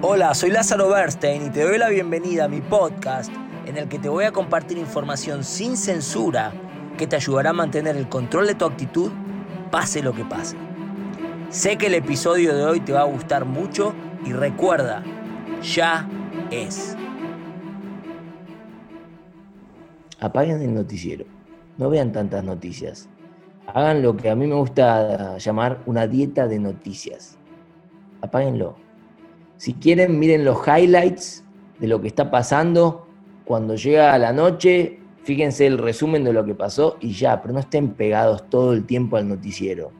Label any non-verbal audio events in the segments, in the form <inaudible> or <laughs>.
Hola, soy Lázaro Bernstein y te doy la bienvenida a mi podcast en el que te voy a compartir información sin censura que te ayudará a mantener el control de tu actitud pase lo que pase. Sé que el episodio de hoy te va a gustar mucho y recuerda, ya es. Apaguen el noticiero, no vean tantas noticias. Hagan lo que a mí me gusta llamar una dieta de noticias. Apáguenlo. Si quieren, miren los highlights de lo que está pasando. Cuando llega la noche, fíjense el resumen de lo que pasó y ya, pero no estén pegados todo el tiempo al noticiero.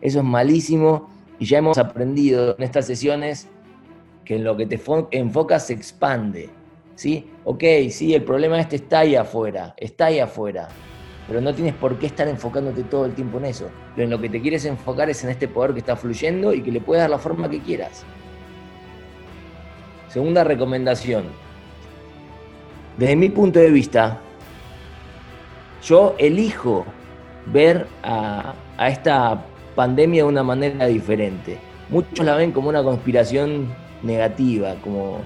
Eso es malísimo y ya hemos aprendido en estas sesiones que en lo que te enfocas se expande. ¿Sí? Ok, sí, el problema este está ahí afuera, está ahí afuera pero no tienes por qué estar enfocándote todo el tiempo en eso. Pero en lo que te quieres enfocar es en este poder que está fluyendo y que le puedes dar la forma que quieras. Segunda recomendación. Desde mi punto de vista, yo elijo ver a, esta pandemia de una manera diferente. Muchos la ven como una conspiración negativa, como,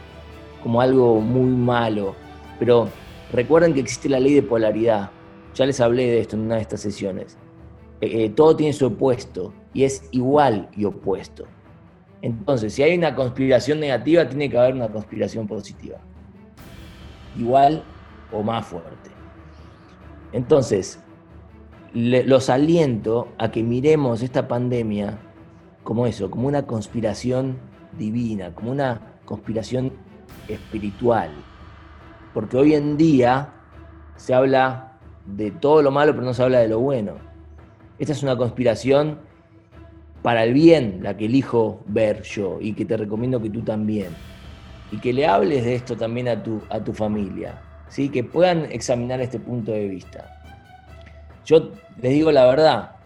como algo muy malo. Pero recuerden que existe la ley de polaridad. Ya les hablé de esto en una de estas sesiones. Eh, eh, todo tiene su opuesto y es igual y opuesto. Entonces, si hay una conspiración negativa, tiene que haber una conspiración positiva. Igual o más fuerte. Entonces, los aliento a que miremos esta pandemia como eso, como una conspiración divina, como una conspiración espiritual. Porque hoy en día se habla de todo lo malo, pero no se habla de lo bueno. Esta es una conspiración para el bien, la que elijo ver yo y que te recomiendo que tú también. Y que le hables de esto también a tu, a tu familia, ¿sí? que puedan examinar este punto de vista. Yo les digo la verdad,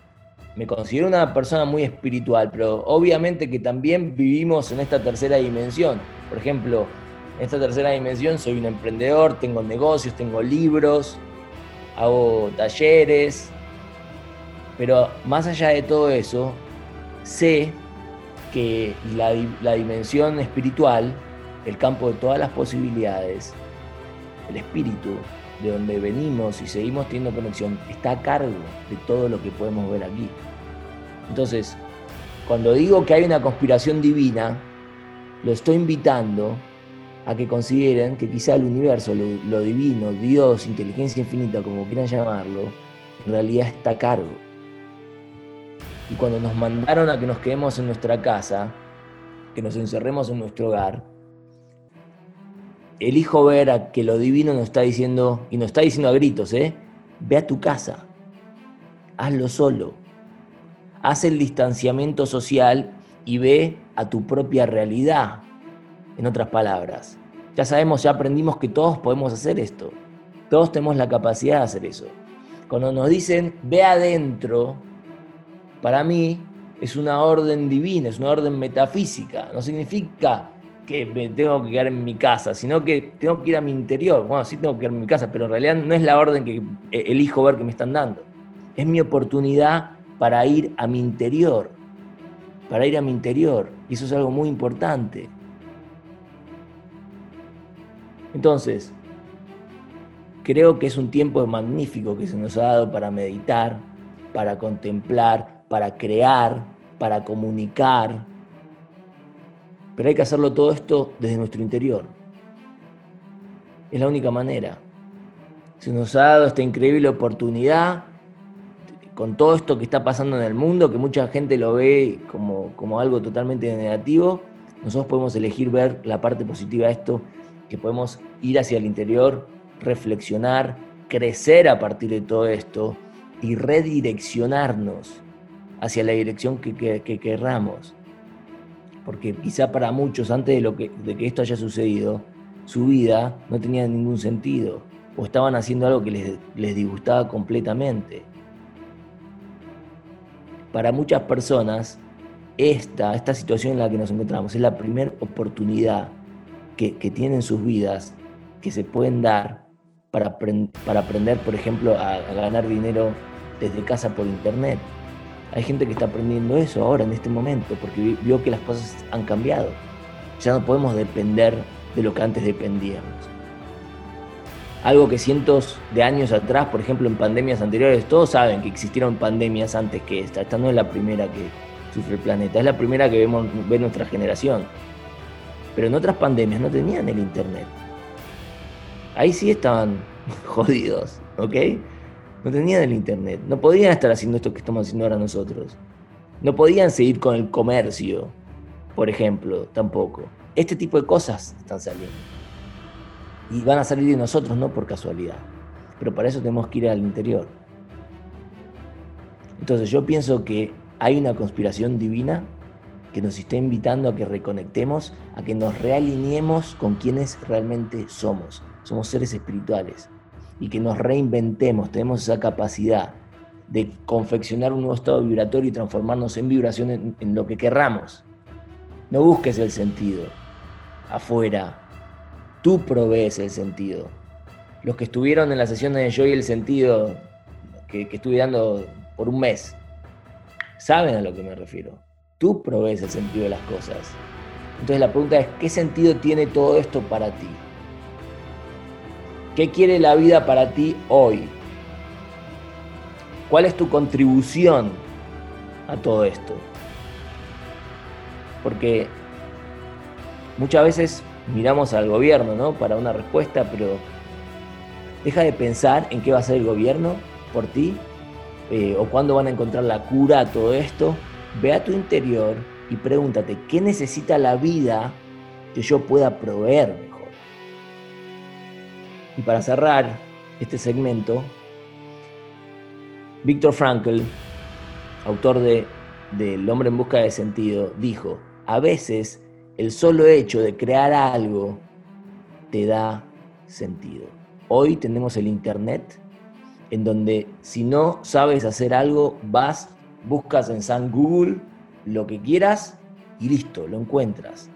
me considero una persona muy espiritual, pero obviamente que también vivimos en esta tercera dimensión. Por ejemplo, en esta tercera dimensión soy un emprendedor, tengo negocios, tengo libros, hago talleres, pero más allá de todo eso, sé que la, dimensión espiritual, el campo de todas las posibilidades, el espíritu, de donde venimos y seguimos teniendo conexión, está a cargo de todo lo que podemos ver aquí. Entonces, cuando digo que hay una conspiración divina, lo estoy invitando a que consideren que quizá el universo, lo, divino, Dios, inteligencia infinita, como quieran llamarlo, en realidad está a cargo. Y cuando nos mandaron a que nos quedemos en nuestra casa, que nos encerremos en nuestro hogar, elijo ver a que lo divino nos está diciendo, y nos está diciendo a gritos, ¿eh? Ve a tu casa, hazlo solo, haz el distanciamiento social y ve a tu propia realidad, en otras palabras. Ya sabemos, ya aprendimos que todos podemos hacer esto. Todos tenemos la capacidad de hacer eso. Cuando nos dicen, ve adentro, para mí es una orden divina, es una orden metafísica. No significa que me tengo que quedar en mi casa, sino que tengo que ir a mi interior. Bueno, sí tengo que ir a mi casa, pero en realidad no es la orden que eh, elijo ver que me están dando. Es mi oportunidad para ir a mi interior, para ir a mi interior. Y eso es algo muy importante. Entonces, creo que es un tiempo magnífico que se nos ha dado para meditar, para contemplar, para crear, para comunicar. Pero hay que hacerlo todo esto desde nuestro interior. Es la única manera. Se nos ha dado esta increíble oportunidad con todo esto que está pasando en el mundo, que mucha gente lo ve como, como algo totalmente negativo. Nosotros podemos elegir ver la parte positiva de esto que podemos ir hacia el interior, reflexionar, crecer a partir de todo esto y redireccionarnos hacia la dirección que, que, querramos. Porque quizá para muchos, antes de, que, que esto haya sucedido, su vida no tenía ningún sentido o estaban haciendo algo que les, les disgustaba completamente. Para muchas personas, esta, esta situación en la que nos encontramos es la primera oportunidad que, tienen sus vidas que se pueden dar para, para aprender, por ejemplo, a, ganar dinero desde casa por internet. Hay gente que está aprendiendo eso ahora, en este momento, porque vio que las cosas han cambiado. Ya no podemos depender de lo que antes dependíamos. Algo que cientos de años atrás, por ejemplo en pandemias anteriores, todos saben que existieron pandemias antes que esta. Esta no es la primera que sufre el planeta, es la primera que vemos, ve nuestra generación. Pero en otras pandemias no tenían el Internet. Ahí sí estaban <laughs> jodidos, ¿ok? No tenían el Internet. No podían estar haciendo esto que estamos haciendo ahora nosotros. No podían seguir con el comercio, por ejemplo, tampoco. Este tipo de cosas están saliendo. Y van a salir de nosotros, no por casualidad. Pero para eso tenemos que ir al interior. Entonces yo pienso que hay una conspiración divina que nos está invitando a que reconectemos, a que nos realineemos con quienes realmente somos. Somos seres espirituales. Y que nos reinventemos, tenemos esa capacidad de confeccionar un nuevo estado vibratorio y transformarnos en vibración en, lo que querramos. No busques el sentido afuera, Tú provees el sentido. Los que estuvieron en la sesión de Yo y el sentido que, que estuve dando por un mes, saben a lo que me refiero. Tú provees el sentido de las cosas. Entonces la pregunta es, ¿qué sentido tiene todo esto para ti? ¿Qué quiere la vida para ti hoy? ¿Cuál es tu contribución a todo esto? Porque muchas veces miramos al gobierno ¿no? para una respuesta, pero deja de pensar en qué va a hacer el gobierno por ti eh, o cuándo van a encontrar la cura a todo esto. Ve a tu interior y pregúntate, ¿qué necesita la vida que yo pueda proveer mejor? Y para cerrar este segmento, Víctor Frankl, autor de del hombre en busca de sentido, dijo, a veces el solo hecho de crear algo te da sentido. Hoy tenemos el Internet, en donde si no sabes hacer algo, vas, buscas en San Google lo que quieras y listo, lo encuentras.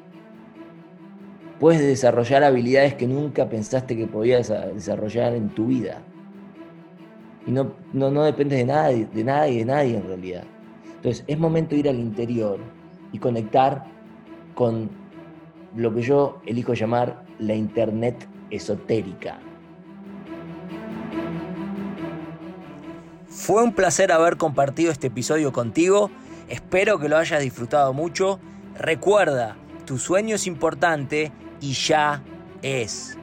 Puedes desarrollar habilidades que nunca pensaste que podías desarrollar en tu vida. Y no, no, no dependes de nada, de nada y de nadie en realidad. Entonces es momento de ir al interior y conectar con lo que yo elijo llamar la Internet esotérica. Fue un placer haber compartido este episodio contigo. Espero que lo hayas disfrutado mucho. Recuerda, tu sueño es importante y ya es.